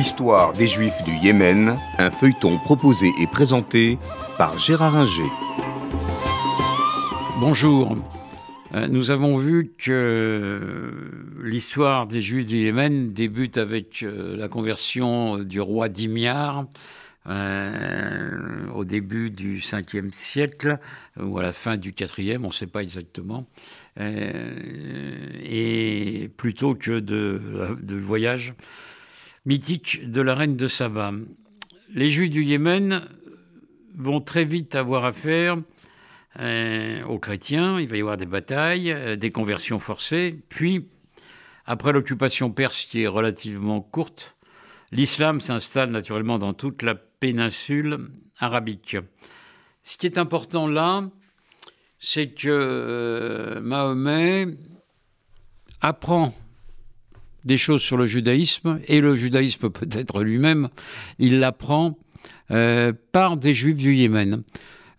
L'histoire des Juifs du Yémen, un feuilleton proposé et présenté par Gérard Inger. Bonjour. Euh, nous avons vu que l'histoire des Juifs du Yémen débute avec euh, la conversion du roi Dimyar euh, au début du 5e siècle ou à la fin du 4e, on ne sait pas exactement, et plutôt que de voyage mythique de la reine de Saba. Les Juifs du Yémen vont très vite avoir affaire euh, aux chrétiens, il va y avoir des batailles, euh, des conversions forcées, puis, après l'occupation perse qui est relativement courte, l'islam s'installe naturellement dans toute la péninsule arabique. Ce qui est important là, c'est que euh, Mahomet apprend des choses sur le judaïsme, et le judaïsme peut-être lui-même, il l'apprend euh, par des juifs du Yémen.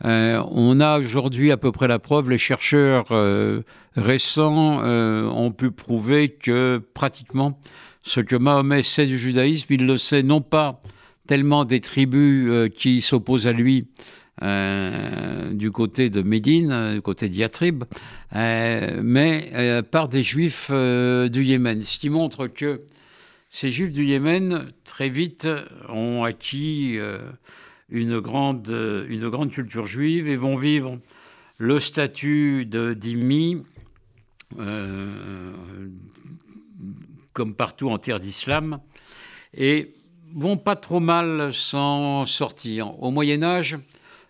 Euh, on a aujourd'hui à peu près la preuve, les chercheurs euh, récents ont pu prouver que pratiquement ce que Mahomet sait du judaïsme, il le sait non pas tellement des tribus qui s'opposent à lui, euh, du côté de Médine, euh, du côté d'Yatrib, euh, mais par des juifs du Yémen. Ce qui montre que ces juifs du Yémen, très vite, ont acquis une, grande, une grande culture juive et vont vivre le statut de comme partout en terre d'islam, et vont pas trop mal s'en sortir. Au Moyen Âge,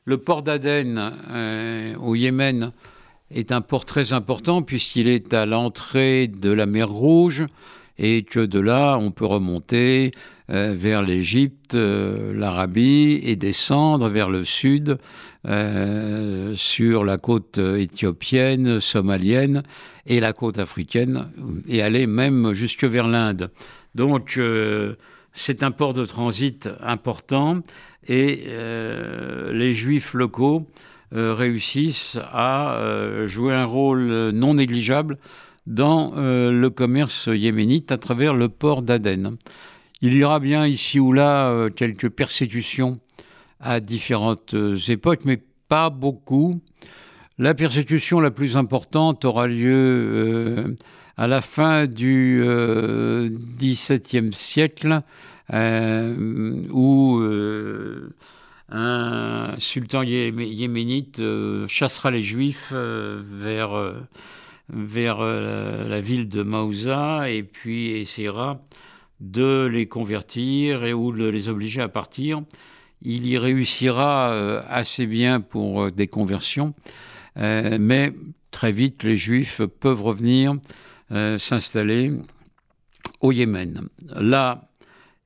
le port d'Aden euh, au Yémen est un port très important puisqu'il est à l'entrée de la mer Rouge et que de là on peut remonter euh, vers l'Égypte, euh, l'Arabie et descendre vers le sud sur la côte éthiopienne, somalienne et la côte africaine et aller même jusque vers l'Inde. Donc c'est un port de transit important et euh, les juifs locaux euh, réussissent à euh, jouer un rôle non négligeable dans le commerce yéménite à travers le port d'Aden. Il y aura bien ici ou là quelques persécutions à différentes époques, mais pas beaucoup. La persécution la plus importante aura lieu à la fin du XVIIe siècle euh, où euh, un sultan yéménite euh, chassera les juifs vers, vers la ville de Maouza et puis essaiera de les convertir et ou de les obliger à partir. Il y réussira assez bien pour des conversions, mais très vite les juifs peuvent revenir s'installer au Yémen. Là,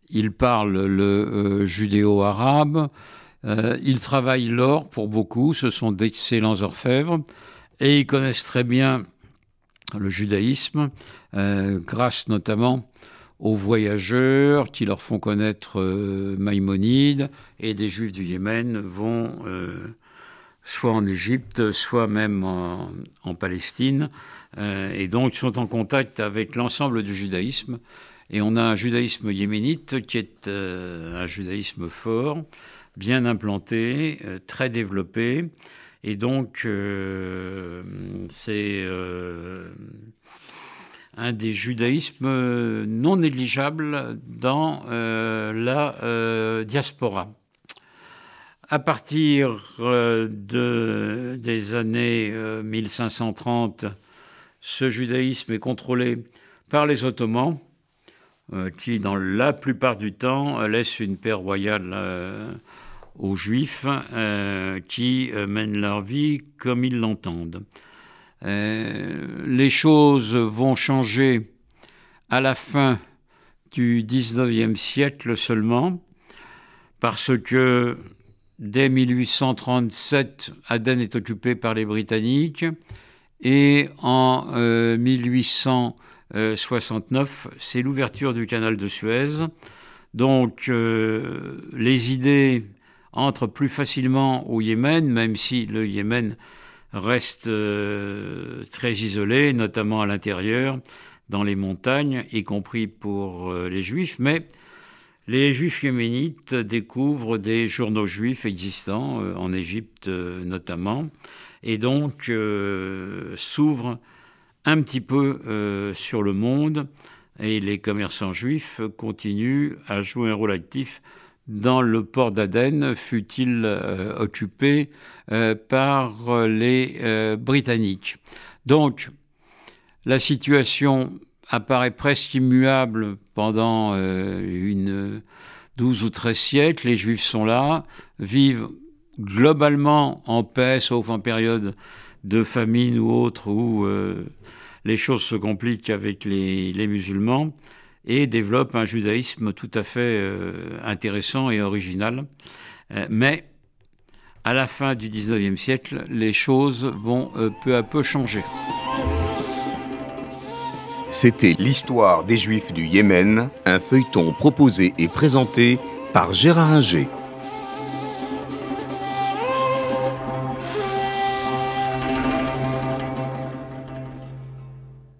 il parle le euh, judéo-arabe, euh, il travaille l'or pour beaucoup, ce sont d'excellents orfèvres, et ils connaissent très bien le judaïsme, euh, grâce notamment aux voyageurs qui leur font connaître Maïmonide, et des juifs du Yémen vont soit en Égypte, soit même en, Palestine, et donc sont en contact avec l'ensemble du judaïsme. Et on a un judaïsme yéménite qui est euh, un judaïsme fort, bien implanté, euh, très développé. Et donc, euh, c'est un des judaïsmes non négligeables dans la diaspora. À partir de, des années 1530, ce judaïsme est contrôlé par les Ottomans euh, qui, dans la plupart du temps, laisse une paix royale euh, aux Juifs euh, qui mènent leur vie comme ils l'entendent. les choses vont changer à la fin du XIXe siècle seulement, parce que dès 1837, Aden est occupé par les Britanniques, et en 1800 69, euh, c'est l'ouverture du canal de Suez. Donc euh, les idées entrent plus facilement au Yémen, même si le Yémen reste euh, très isolé, notamment à l'intérieur, dans les montagnes, y compris pour les juifs. Mais les juifs yéménites découvrent des journaux juifs existants, euh, en Égypte euh, notamment, et donc euh, s'ouvrent un petit peu sur le monde, et les commerçants juifs continuent à jouer un rôle actif dans le port d'Aden, fut-il occupé par les Britanniques. Donc, la situation apparaît presque immuable pendant euh, une 12 ou 13 siècles. Les Juifs sont là, vivent globalement en paix, sauf en période de famine ou autre, où euh, les choses se compliquent avec les, musulmans, et développent un judaïsme tout à fait euh, intéressant et original. mais à la fin du 19e siècle, les choses vont peu à peu changer. C'était l'histoire des Juifs du Yémen, un feuilleton proposé et présenté par Gérard Inger.